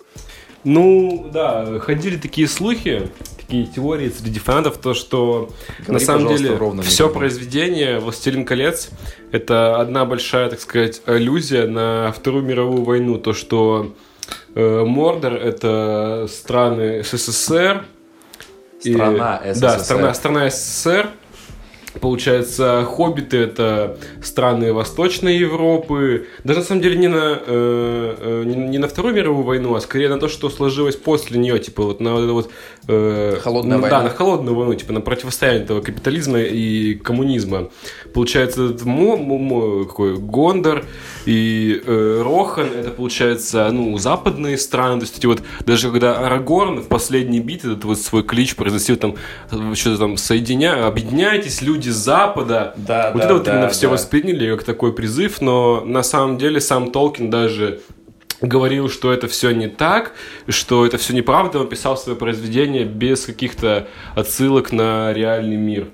Ну, да, ходили такие слухи, такие теории среди фанатов, то, что Говори, на самом деле ровно все произведение «Властелин колец» — это одна большая, так сказать, аллюзия на Вторую мировую войну. То, что э, Мордор — это страны СССР. и- Страна Да, СССР. страна, страна СССР. Получается, хоббиты это страны Восточной Европы. Даже на самом деле не на, э, э, не, не на Вторую мировую войну, а скорее на то, что сложилось после нее, типа вот на вот э, Холодная ну, война. Да, на холодную войну, типа на противостояние этого капитализма и коммунизма. Получается, Мо- Мо- Мо- какой, Гондор и э, Рохан, это получается, ну, западные страны, то есть эти вот, даже когда Арагорн в последней битве этот вот свой клич произносил там, э, что-то там, соединя, объединяйтесь, люди с Запада, Да, вот да, это вот да, именно все да. восприняли как такой призыв, но на самом деле сам Толкин даже говорил, что это все не так, что это все неправда, он писал свое произведение без каких-то отсылок на реальный мир.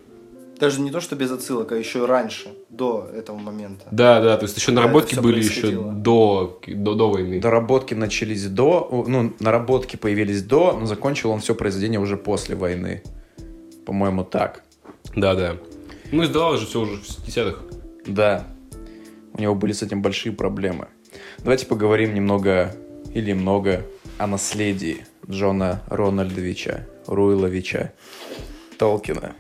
Даже не то, что без отсылок, а еще раньше, до этого момента. Да, да, то есть еще наработки были еще до, до, до войны. Доработки начались до, ну, наработки появились до, но закончил он все произведение уже после войны. По-моему, так. Да, да. Ну, издавал же все уже в десятых. Да. У него были с этим большие проблемы. Давайте поговорим немного или много о наследии Джона Рональдовича Руиловича Толкина.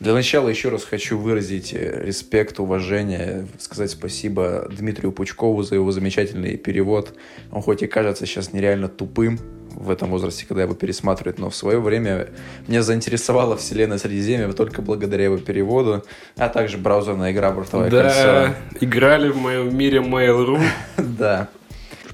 Для начала еще раз хочу выразить э, респект, уважение, сказать спасибо Дмитрию Пучкову за его замечательный перевод. Он хоть и кажется сейчас нереально тупым в этом возрасте, когда его пересматривают, но в свое время меня заинтересовала вселенная Средиземья только благодаря его переводу, а также браузерная игра «Бортовое да, кольцо». играли в моем мире Mail.ru. <laughs> Да.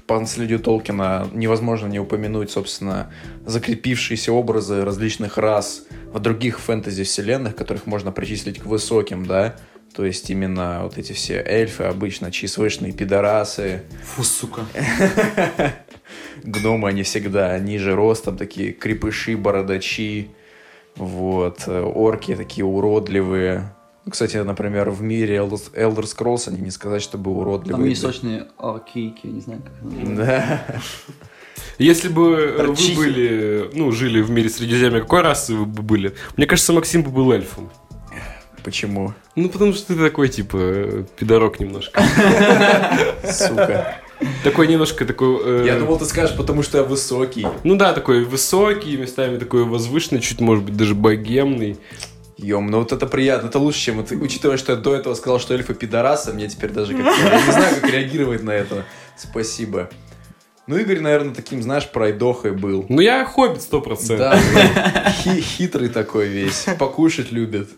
По наследию Толкина невозможно не упомянуть, собственно, закрепившиеся образы различных рас в других фэнтези-вселенных, которых можно причислить к высоким, да? То есть именно вот эти все эльфы обычно, чисвышные пидорасы, Фу, сука. <laughs> гномы они всегда ниже ростом, такие крепыши, бородачи, вот, э, орки такие уродливые. Кстати, например, в мире Elder Elder Scrolls они не сказать, чтобы уродливые. Там есть сочные аркейки, не знаю, как. Да. Если бы э, вы были, ну, жили в мире Средиземья, какой расы вы бы были? Мне кажется, Максим бы был эльфом. Почему? Ну, потому что ты такой, типа, пидорок немножко. Сука. Такой немножко такой... э, Я думал, ты скажешь, потому что я высокий. Ну да, такой высокий, местами такой возвышенный, чуть, может быть, даже богемный. Ем, ну вот это приятно, это лучше, чем ты, учитывая, что я до этого сказал, что эльфы пидорасы, мне теперь даже как я не знаю, как реагировать на это. Спасибо. Ну, Игорь, наверное, таким, знаешь, пройдохой был. Ну, я хоббит сто процентов. Да, хи- хитрый такой весь, покушать любит.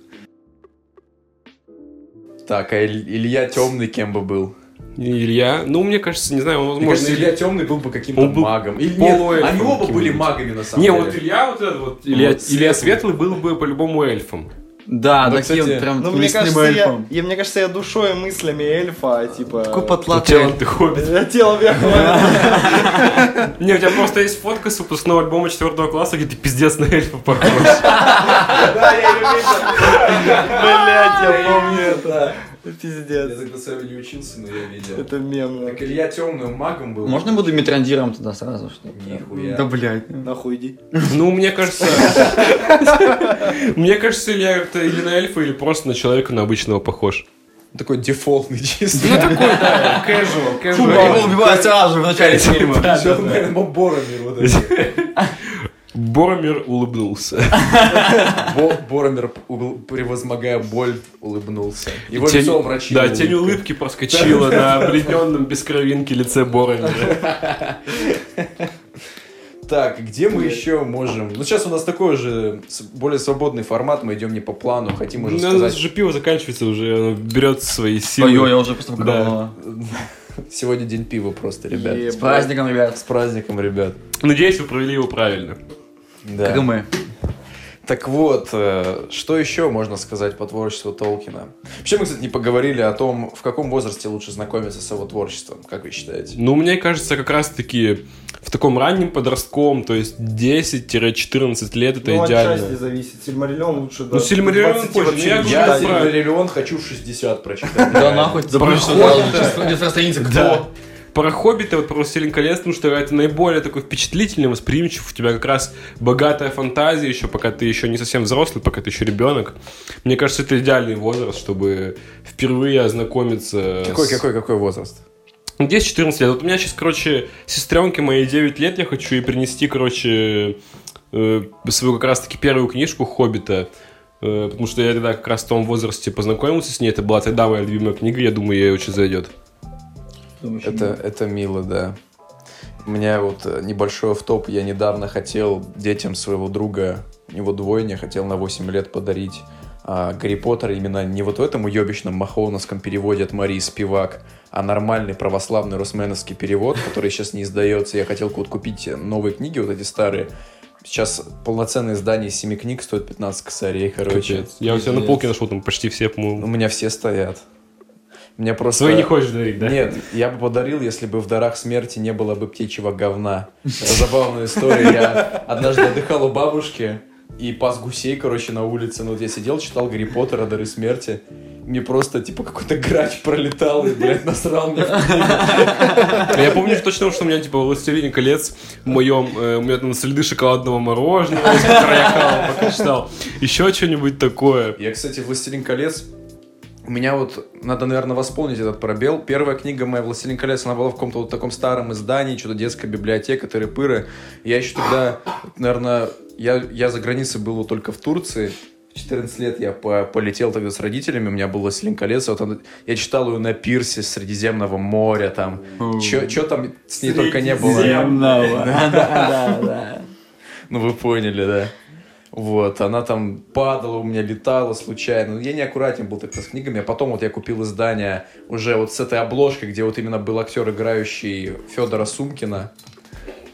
Так, а Иль- Илья темный кем бы был? Илья, ну, мне кажется, не знаю, он, Мне возможно... кажется, Илья темный был бы каким-то был магом. Или нет, они оба были магами, на самом Не, деле. вот Илья вот этот вот, Илья, Вот Илья светлый. Светлый был бы по-любому эльфом. Да, Ну, такие кстати, вот прям Ну, мне кажется, я, эльфом. я, мне кажется, я душой и мыслями эльфа, типа... Такой потлатый. телом ты хоббит. Я я хоббит. Не, у тебя просто есть фотка с выпускного альбома 4 класса, где ты пиздец на эльфа похож. <laughs> Да, я ее видел. <laughs> Блять, я помню это. Пиздец. тогда с вами не учился, но я видел. Это мем. да. Илья темным магом был. Можно буду метрандиром туда сразу, что ли? Нихуя. Да, блядь. Нахуй иди. Ну, мне кажется... Мне кажется, Илья это или на эльфа, или просто на человека, на обычного похож. Такой дефолтный чисто. Ну, такой, да, casual, Фу, casual. его убивают сразу же в начале фильма. Всё, наверное, Боромир вот этот. <laughs> Боромир улыбнулся. <laughs> Бо- Боромир, превозмогая боль, улыбнулся. Его Тень- лицо врачи. Да, тень улыбки проскочила на обледенном без кровинки лице Боромира. <laughs> Так, где мы еще можем... Ну, сейчас у нас такой же более свободный формат, мы идем не по плану, хотим уже Ну, у нас сказать... же пиво заканчивается уже, оно берет свои Ой, силы. я уже просто Да. поколола. <laughs> Сегодня день пива просто, ребят. С праздником, ребят. С праздником, ребят. Надеюсь, вы провели его правильно. Да. Как и мы. Так вот, э, что еще можно сказать по творчеству Толкина? Вообще мы, кстати, не поговорили о том, в каком возрасте лучше знакомиться с его творчеством, как вы считаете? Ну, мне кажется, как раз-таки в таком раннем подростковом, то есть 10-14 лет, это Ну, идеально. отчасти зависит. Сильмариллион лучше до Ну, Сильмариллион 20 позже. вообще Я не Я да. Сильмариллион хочу в 60 прочитать. Да нахуй, забыл, что страница Да. кто? Про Хоббита, вот про «Властелин колец», потому что это наиболее такой впечатлительный, восприимчив. У тебя как раз богатая фантазия еще, пока ты еще не совсем взрослый, пока ты еще ребенок. Мне кажется, это идеальный возраст, чтобы впервые ознакомиться Какой, с... какой, какой возраст? 10-14 лет. Вот у меня сейчас, короче, сестренке моей 9 лет, я хочу ей принести, короче, э, свою как раз-таки первую книжку «Хоббита», э, потому что я тогда как раз в том возрасте познакомился с ней, это была тогда моя любимая книга, я думаю, ей очень зайдет. Это, это мило, да. У меня вот э, небольшой автоп. Я недавно хотел детям своего друга, у него двойня, хотел на 8 лет подарить а, Гарри Поттер именно не вот в этом уебищном махоуновском переводе от Марии Спивак, а нормальный православный русменовский перевод, который сейчас не издается. Я хотел вот купить новые книги, вот эти старые. Сейчас полноценное издание из 7 книг стоит 15 косарей, короче. Капец. Я у тебя на полке нашел там почти все, У по-моему. меня все стоят. Мне просто... Свои не хочешь дарить, да? Нет, я бы подарил, если бы в дарах смерти не было бы птичьего говна. Это забавная история. Я однажды отдыхал у бабушки и пас гусей, короче, на улице. Ну, вот я сидел, читал Гарри Поттера, Дары смерти. Мне просто, типа, какой-то грач пролетал и, блядь, насрал мне в Я помню точно, что у меня, типа, «Властелин колец» в моем, э, у меня там следы шоколадного мороженого, я пока читал. Еще что-нибудь такое. Я, кстати, «Властелин колец», у меня вот, надо, наверное, восполнить этот пробел. Первая книга моя «Властелин колец», она была в каком-то вот таком старом издании, что-то детская библиотека, тыры-пыры. Я еще тогда, наверное, я, я за границей был только в Турции. В 14 лет я по- полетел тогда с родителями, у меня был «Властелин колец», вот он- я читал ее на пирсе Средиземного моря, там, что там с ней только не было. Земного. <laughs> Да, да, да. Ну, вы поняли, да. Вот, она там падала, у меня летала случайно. Ну, я неаккуратен был тогда с книгами. А потом вот я купил издание уже вот с этой обложкой, где вот именно был актер, играющий Федора Сумкина,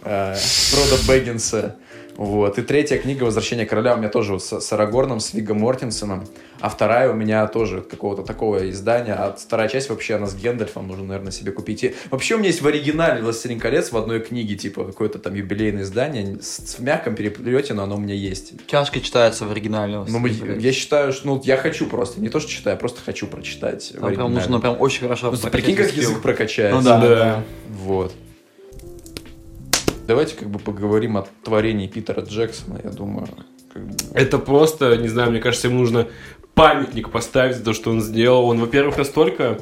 э, Фрода Бэггинса. Вот. И третья книга «Возвращение короля» у меня тоже с, с Арагорном, с Вигом Мортенсеном. А вторая у меня тоже какого-то такого издания. А вторая часть вообще, она с Гендальфом, нужно, наверное, себе купить. И вообще у меня есть в оригинале «Властелин колец» в одной книге, типа какое-то там юбилейное издание. С, в мягком переплете, но оно у меня есть. Тяжко читается в оригинале. Ну, я считаю, что ну, я хочу просто, не то, что читаю, я просто хочу прочитать. в Там прям нужно прям очень хорошо Ну, прикинь, как язык прокачается. Ну да, Да. да. Вот. Давайте как бы поговорим о творении Питера Джексона, я думаю. как бы. Это просто, не знаю, мне кажется, ему нужно памятник поставить за то, что он сделал. Он, во-первых, настолько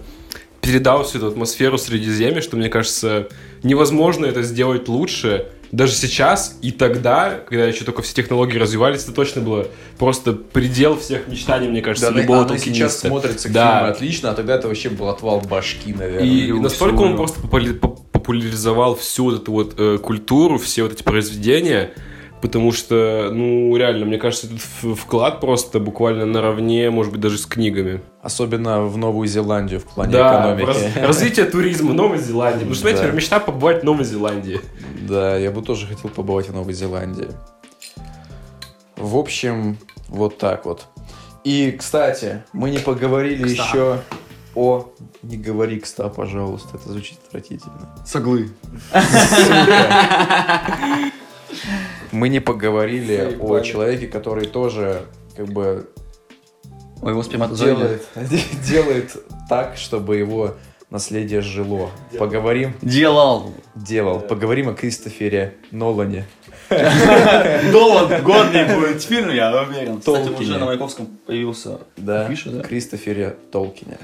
передал всю эту атмосферу Средиземья, что, мне кажется, невозможно это сделать лучше. Даже сейчас и тогда, когда еще только все технологии развивались, это точно было просто предел всех мечтаний, мне кажется, Да, любого оно сейчас смотрится Да. фильм отлично, а тогда это вообще был отвал башки, наверное. И Всю- настолько он просто популя- поп- популяризовал всю вот эту вот э, культуру, все вот эти произведения, потому что, ну, реально, мне кажется, этот вклад просто буквально наравне, может быть, даже с книгами. Особенно в Новую Зеландию в плане Да, экономики. раз- развитие туризма Новой Зеландии. Потому что, Да. знаете, мечта побывать в Новой Зеландии. Да, я бы тоже хотел побывать в Новой Зеландии. В общем, вот так вот. И, кстати, мы не поговорили Кста. еще о... Не говори кста, пожалуйста, это звучит отвратительно. Соглы. Мы не поговорили о человеке, который тоже как бы Ой, его сперматозоиды. делает, <laughs> делает так, чтобы его наследие жило. Поговорим, Делал. делал. Поговорим о Кристофере Нолане. <laughs> Довод годный будет фильм, я уверен. Кстати, уже на Маяковском появился. Да, да? Кристофере Толкине.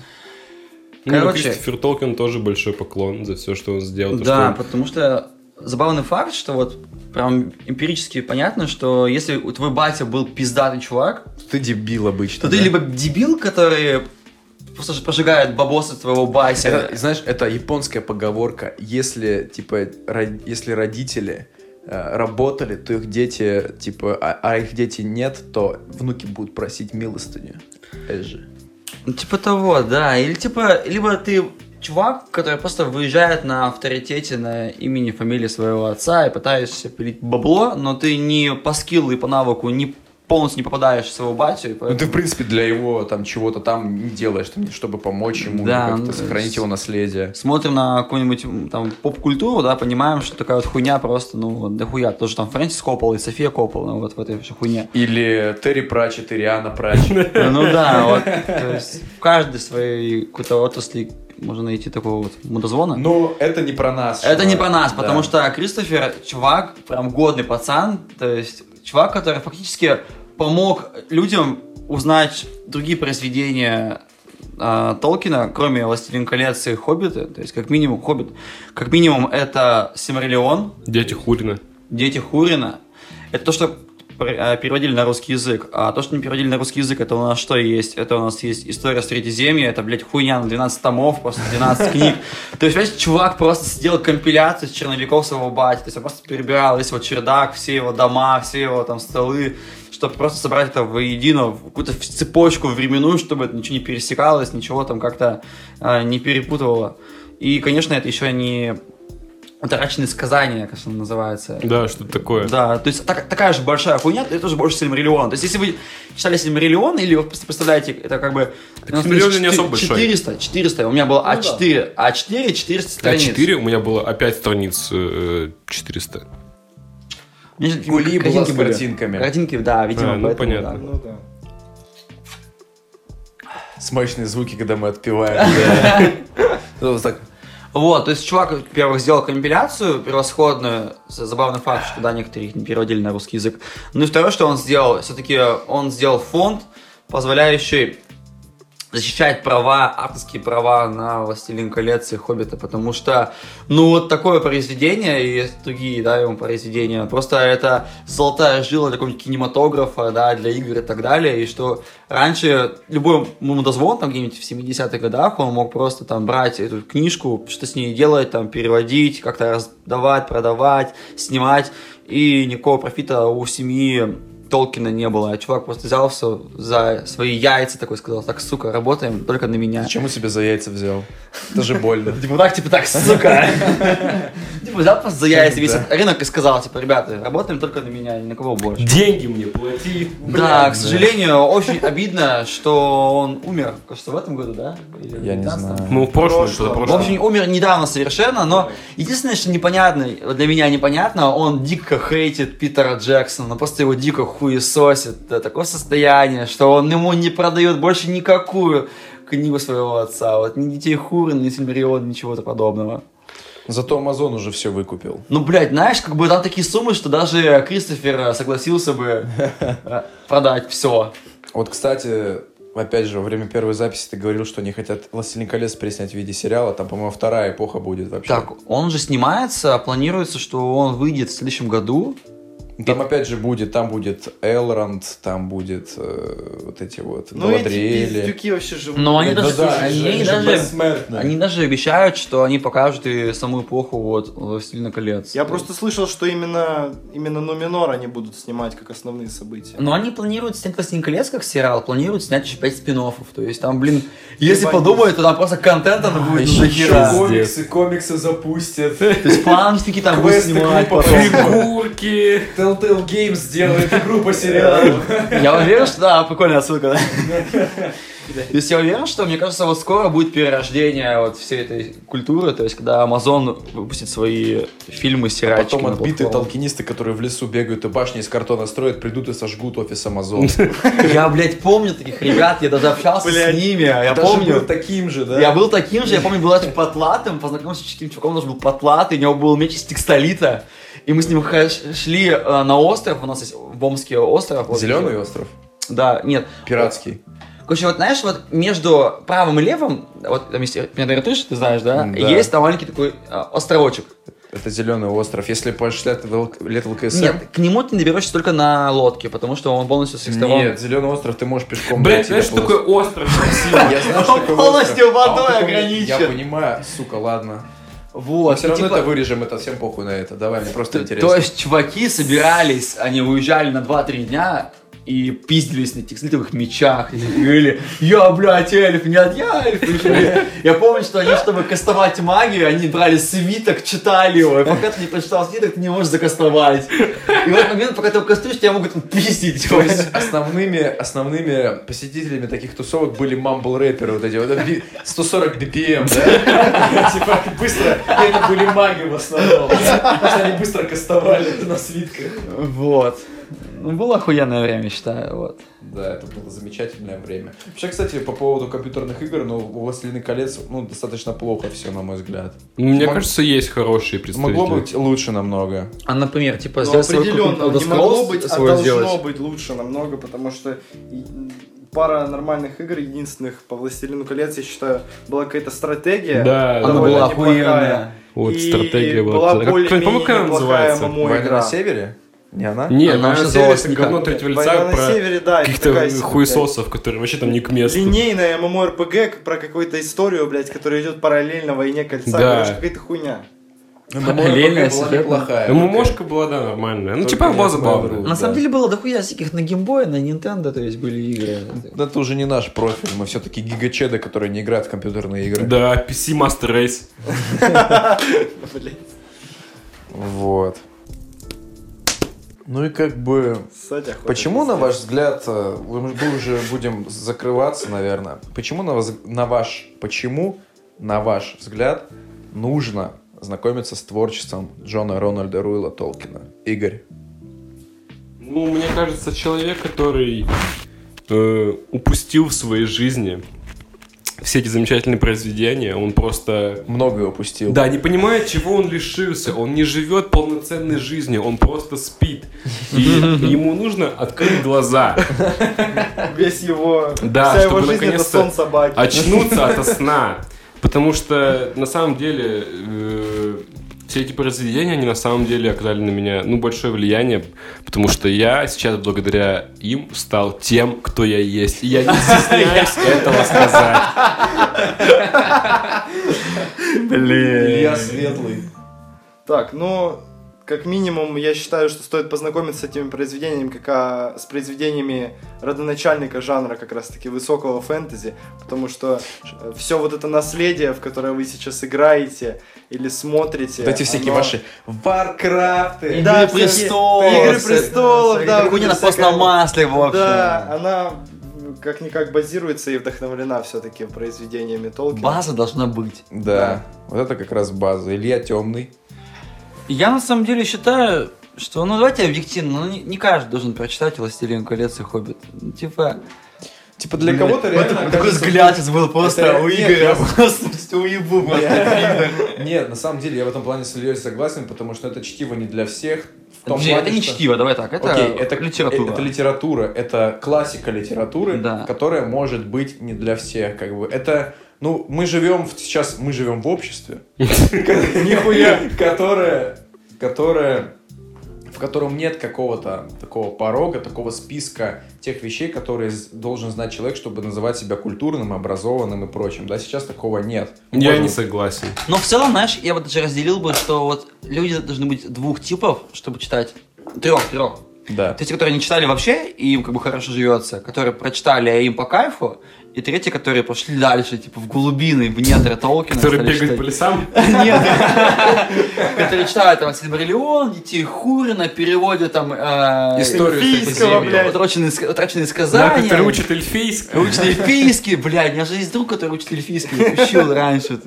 Ну, Короче- Кристофер Толкин тоже большой поклон за все, что он сделал. То, Да, что потому что забавный факт, что вот прям эмпирически понятно, что если у твой батя был пиздатый чувак, Ты дебил обычно. то ты да? либо дебил, который просто же прожигает бабосы твоего батя. Это, знаешь, это японская поговорка. Если, типа, ро- если родители э, работали, то их дети, типа, а, а их дети нет, то внуки будут просить милостыню. Это же. Ну, Типа того, да. Или типа, либо ты чувак, который просто выезжает на авторитете, на имени, фамилии своего отца и пытаешься пилить бабло, но ты не по скиллу и по навыку не полностью не попадаешь в своего батю. и Ну, ты, поэтому- в принципе, для его там чего-то там не делаешь, там, чтобы помочь ему, Да, ну, сохранить его наследие. Смотрим на какую-нибудь там поп-культуру, да, понимаем, что такая вот хуйня просто, ну, вот, дохуя. Тоже там Фрэнсис Коппола и София Коппола, ну, вот в этой же хуйне. Или Терри Пратчет, и Риана Пратчет. <laughs> Ну да, вот, то есть в каждой своей какой-то отрасли можно найти такого вот мудозвона. Но это не про нас. Это не чувак. про нас, Да. потому что Кристофер, чувак, прям годный пацан, то есть чувак, который фактически помог людям узнать другие произведения а, Толкина, кроме «Властелин колец» и «Хоббиты», то есть как минимум «Хоббит», как минимум это «Симариллион», Дети Хурина. «Дети Хурина», это то, что переводили на русский язык, а то, что не переводили на русский язык, это у нас что есть? Это у нас есть «История Средиземья», это, блядь, хуйня на 12 томов, просто 12 книг. <laughs> То есть, понимаешь, чувак просто сделал компиляцию с черновиков своего бати, то есть он просто перебирал весь его чердак, все его дома, все его там столы, чтобы просто собрать это воедино, в какую-то цепочку временную, чтобы это ничего не пересекалось, ничего там как-то а, не перепутывало. И, конечно, это еще не утраченные сказания, как это называется. Да, что-то такое. Да, то есть так- такая же большая хуйня, это тоже больше Сильмариллион. То есть если вы читали Сильмариллион, или вы представляете, это как бы... Сильмариллион не особо большой. 400, 400, у меня было А4, А4, 400 страниц. А4 у меня было опять страниц э, 400. У меня же Гули картинки с были. картинками. Картинки, да, видимо, А, ну, поэтому, понятно. да. Ну да. Смачные звуки, когда мы отпиваем. <laughs> Вот так. Вот, то есть чувак, во-первых, сделал компиляцию превосходную, забавный факт, что да, некоторые их не переводили на русский язык. Ну и второе, что он сделал, все-таки он сделал фонд, позволяющий защищать права, авторские права на «Властелин колец» и «Хоббита», потому что, ну, вот такое произведение и другие, да, его произведения, просто это золотая жила для какого-нибудь кинематографа, да, для игр и так далее, и что раньше любой мудозвон, там, где-нибудь в 70-х годах, он мог просто там брать эту книжку, что с ней делать, там, переводить, как-то раздавать, продавать, снимать, и никакого профита у семьи Толкина не было, а чувак просто взялся за свои яйца такой сказал, так, сука, работаем только на меня. Зачем он себе за яйца взял? Это же больно. <laughs> Типа так, типа так, сука. <laughs> Типа взял просто за яйца весь рынок и сказал, типа, ребята, работаем только на меня, ни на кого больше. Деньги мне плати. Да, к сожалению, очень обидно, что он умер, кажется, в этом году, да? Я не 19-м? знаю. Ну, в прошлом, Прошлом. В общем, умер недавно совершенно, но единственное, что непонятно, для меня непонятно, он дико хейтит Питера Джексона, просто его дико хуесосит до такого состояния, что он ему не продает больше никакую книгу своего отца. Вот ни Детей Хурин, ни Сильмарион, ничего подобного. Зато Амазон уже все выкупил. Ну, блядь, знаешь, как бы там такие суммы, что даже Кристофер э, согласился бы э, продать все. Вот, кстати, опять же, во время первой записи ты говорил, что они хотят «Властелин колец» переснять в виде сериала. Там, по-моему, вторая эпоха будет вообще. Так, он же снимается, планируется, что он выйдет в следующем году. Там опять же будет, там будет Элронд, там будет э, вот эти вот Ну эти Галадриэли. пиздюки вообще живут. Но они Да даже, да, они они же даже, они даже обещают, что они покажут и саму эпоху вот «Властелина колец». Я просто слышал, что именно, именно Нуминор они будут снимать как основные события. Но они планируют снять «Властелин колец» как сериал, планируют снять еще 5 спин То есть там, блин, если подумать, то там просто контента будет Еще хера. комиксы, комиксы запустят. То есть фанфики там будут снимать. Фигурки. Telltale Games делает игру по сериалу. Я уверен, что да, прикольная отсылка, да? То есть я уверен, что, мне кажется, вот скоро будет перерождение вот всей этой культуры, то есть когда Amazon выпустит свои фильмы, сериальчики Потом на отбитые толкинисты, которые в лесу бегают и башни из картона строят, придут и сожгут офис Amazon. Я, блядь, помню таких ребят, я даже общался с ними, я помню. был таким же, да? Я был таким же, я помню, был очень потлатым, познакомился с таким чуваком, он тоже был потлатый, у него был меч из текстолита, и мы с ним шли э, на остров, у нас есть в Омске остров. вот. Зеленый остров? Да, нет. Пиратский. Короче, вот знаешь, вот между правым и левым, вот там есть Пендритыш, ты знаешь, да? Да. Есть там маленький такой э, островочек. Это зеленый остров. Если пошлять лет ЛКСМ... Нет, к нему ты не доберешься только на лодке, потому что он полностью с их сторон. Нет, зеленый остров ты можешь пешком Блять, знаешь, что такое остров? Я знаю, что Он такое полностью остров. А он водой такой, ограничен. Я понимаю, сука, ладно. Вот. Но все равно типа- это вырежем, это всем похуй на это. Давай, мне просто То, интересно. то есть чуваки собирались, они уезжали на 2-3 дня и пиздились на текстилитовых мечах и говорили, я, блядь, эльф, нет, я эльф. Я помню, что они, чтобы кастовать магию, они брали свиток, читали его, и пока ты не прочитал свиток, ты не можешь закастовать. И в этот момент, пока ты его кастуешь, тебя могут пиздить. То есть основными, основными посетителями таких тусовок были мамбл-рэперы, вот эти вот би- 140 BPM, да? Типа быстро, это были маги в основном, да? Потому что они быстро кастовали на свитках. Вот. Ну, было охуенное время, считаю, вот. Да, это было замечательное время. Вообще, кстати, по поводу компьютерных игр, ну, у «Властелины колец», ну, достаточно плохо все, на мой взгляд. Мне Мог- кажется, есть хорошие представители. Могло быть лучше намного. А, например, типа, Ну, определенно, не могло быть, а должно сделать. быть лучше намного, потому что пара нормальных игр, единственных по «Властелину колец», я считаю, была какая-то стратегия. Да, Она была неплохая. охуенная. Вот И стратегия была. была Как- более-менее По-моему, как она неплохая называется? ММО Война игра. на севере? Не она? Не, Она она вообще на называлась севере говно третьего лица «Война на про севере», да, каких-то хуесосов, которые вообще там не к месту. Линейная ММО-РПГ про какую-то историю, блядь, которая идет параллельно «Войне кольца». Да. Короче, какая-то хуйня. Параллельная была неплохая. ММОшка была, да, нормальная. Ну, типа, была забавная. На самом деле было дохуя всяких на геймбое, на Nintendo, то есть были игры. Да Это уже не наш профиль, мы все-таки гигачеды, которые не играют в компьютерные игры. Да, PC Master Race. <laughs> Вот. Ну и как бы... Почему, на ваш взгляд, э, мы уже будем закрываться, наверное, почему, на, на ваш, почему, на ваш взгляд, нужно знакомиться с творчеством Джона Рональда Руэлла Толкина? Игорь. Ну, мне кажется, человек, который э, упустил в своей жизни все эти замечательные произведения, он просто... Многое упустил. Да, не понимает, чего он лишился. Он не живет полноценной жизнью, он просто спит. И ему нужно открыть глаза, Весь его... Да, вся его чтобы жизнь это наконец-то сон собаки. очнуться ото сна. Потому что на самом деле э, все эти произведения, они на самом деле оказали на меня ну, большое влияние, потому что я сейчас благодаря им стал тем, кто я есть. И я не стесняюсь <laughs> этого сказать. Илья Светлый. Так, ну, как минимум, я считаю, что стоит познакомиться с этими произведениями, как а, с произведениями родоначальника жанра как раз-таки высокого фэнтези, потому что все вот это наследие, в которое вы сейчас играете или смотрите... Вот эти всякие оно- ваши Варкрафты. Да, Игры всякие- престолов. Игры престолов, да. вот Хуйня на постном масле, в общем. Да, она как-никак базируется и вдохновлена все-таки произведениями Толкина. База должна быть. Да. Вот это как раз база. Илья Темный. Я на самом деле считаю, что, ну давайте объективно, ну не, не каждый должен прочитать «Властелин колец» и «Хоббит». Ну, Типа, Типа для кого-то реально такой кажется, взгляд сейчас был просто Это- у Игоря, просто уебу просто. Нет, на самом деле я в этом плане с Ильей согласен, потому что это чтиво не для всех. В том Подожди, плане, Это не что- чтиво, давай так, это Окей, это литература. Это литература, это классика литературы, Да. которая может быть не для всех, как бы. Это, ну, мы живем в- сейчас, мы живем в обществе, <laughs> нихуя, которое, которое, в котором нет какого-то такого порога, такого списка тех вещей, которые должен знать человек, чтобы называть себя культурным, образованным и прочим. Да, сейчас такого нет. Я Можно- не согласен. Но в целом, знаешь, я бы даже разделил бы, что вот люди должны быть двух типов, чтобы читать. Трех, трех. Да. То есть, те, которые не читали вообще, и им как бы хорошо живется, которые прочитали, а им по кайфу, и третьи, которые пошли дальше, типа в глубины, в недры Толкина. Который стали бегает по лесам. <laughs> Нет. Которые читают там Сильмариллион, Детей Хурина, переводят там... э, Историю. Утраченные, ск- утраченные Да, сказания. который учит эльфийский. Учит <laughs> эльфийский, блядь, у меня же есть друг, который учит эльфийский, учил раньше.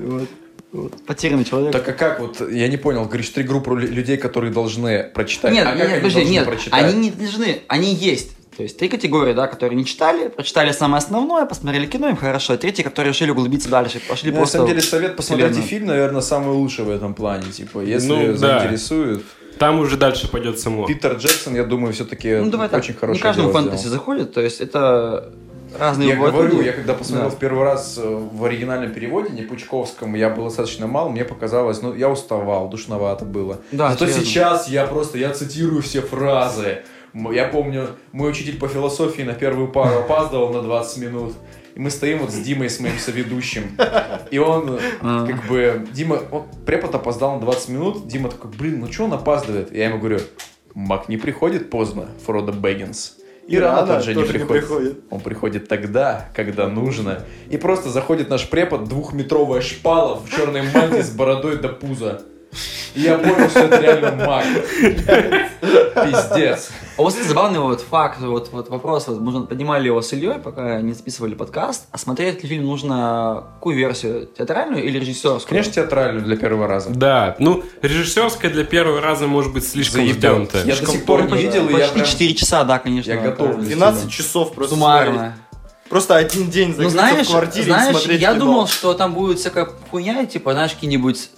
Вот. Потерянный человек. Так а как вот, я не понял, говоришь, три группы лю- людей, которые должны прочитать. Нет, а как нет, они подожди, должны нет, прочитать? они не должны, они есть. То есть три категории, да, которые не читали, прочитали самое основное, посмотрели кино, им хорошо. И третьи, которые решили углубиться дальше, пошли Ну, на просто... самом деле совет посмотреть вселенную. фильм, наверное, самый лучший в этом плане. Типа, если Ну, да. заинтересует. Там уже дальше пойдет само. Питер Джексон, я думаю, все-таки Ну, давай так, очень хороший не каждому фэнтези заходит, то есть это разные Я говорю, люди. я когда посмотрел Да. в первый раз э, в оригинальном переводе, не Пучковском, я был достаточно мал, мне показалось, ну, я уставал, душновато было. Да, Зато серьезно. сейчас я просто, я цитирую все фразы. Я помню, мой учитель по философии на первую пару опаздывал на 20 минут. И мы стоим вот с Димой, с моим соведущим. И он, А. как бы, Дима, он, препод опоздал на 20 минут. Дима такой, блин, ну что он опаздывает? Я ему говорю, Мак не приходит поздно, Фродо Бэггинс. И, И рано рано также не тоже не приходит. приходит. Он приходит тогда, когда нужно. И просто заходит наш препод, двухметровая шпала в черной мантии с бородой до пуза. И я понял, что это реально маг. Пиздец. А вот кстати, забавный вот факт, вот, вот вопрос, вот, мы поднимали его с Ильей, пока не записывали подкаст, а смотреть ли фильм нужно какую версию, театральную или режиссерскую? Конечно, театральную для первого раза. Да, ну, режиссерская для первого раза может быть слишком втянутая. Я до сих пор не видел, и я Почти прям... 4 часа, да, конечно. Я готов. правильно. 12 часов просто Суммарно. Просто один день Ну, закрыться знаешь, в квартире и знаешь, смотреть я кино. думал, что там будет всякая хуйня, типа, знаешь, какие-нибудь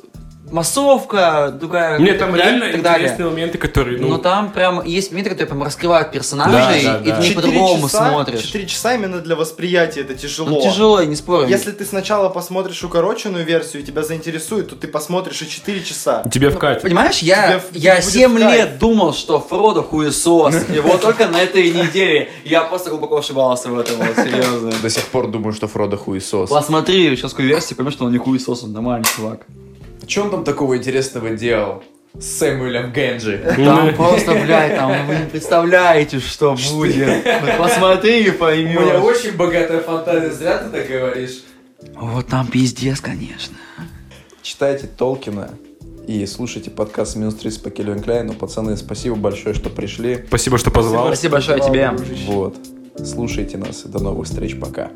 массовка, другая... Мне там реально и так далее. интересные моменты, которые, ну, Но там прям есть моменты, которые прям раскрывают персонажей, Да, да, и ты да. на них Четыре по-другому смотришь. Четыре часа именно для восприятия это тяжело. Ну, тяжело, я не спорю. Если ты сначала посмотришь укороченную версию и тебя заинтересует, то ты посмотришь и 4 часа. тебе вкатит. Понимаешь, я, Тебе я будет 7 в кайф. лет думал, что Фродо хуесос. <laughs> И вот только на этой неделе я просто глубоко ошибался в этом, вот, серьезно. До сих пор думаю, что Фродо хуесос. Посмотри сейчас версию, поймешь, что он не хуесос, он нормальный чувак. Что он там такого интересного делал? С Сэмюэлем Генджи. Там просто, блядь, там вы не представляете, что <laughs> будет. Вот Посмотри и У меня поймешь. очень богатая фантазия, зря ты так говоришь. Вот там пиздец, конечно. Читайте Толкина и слушайте подкаст «Минус 30» по Кельвин Кляйну. Пацаны, спасибо большое, что пришли. Спасибо, что позвал. Спасибо большое тебе. Вот. Слушайте нас и до новых встреч. Пока.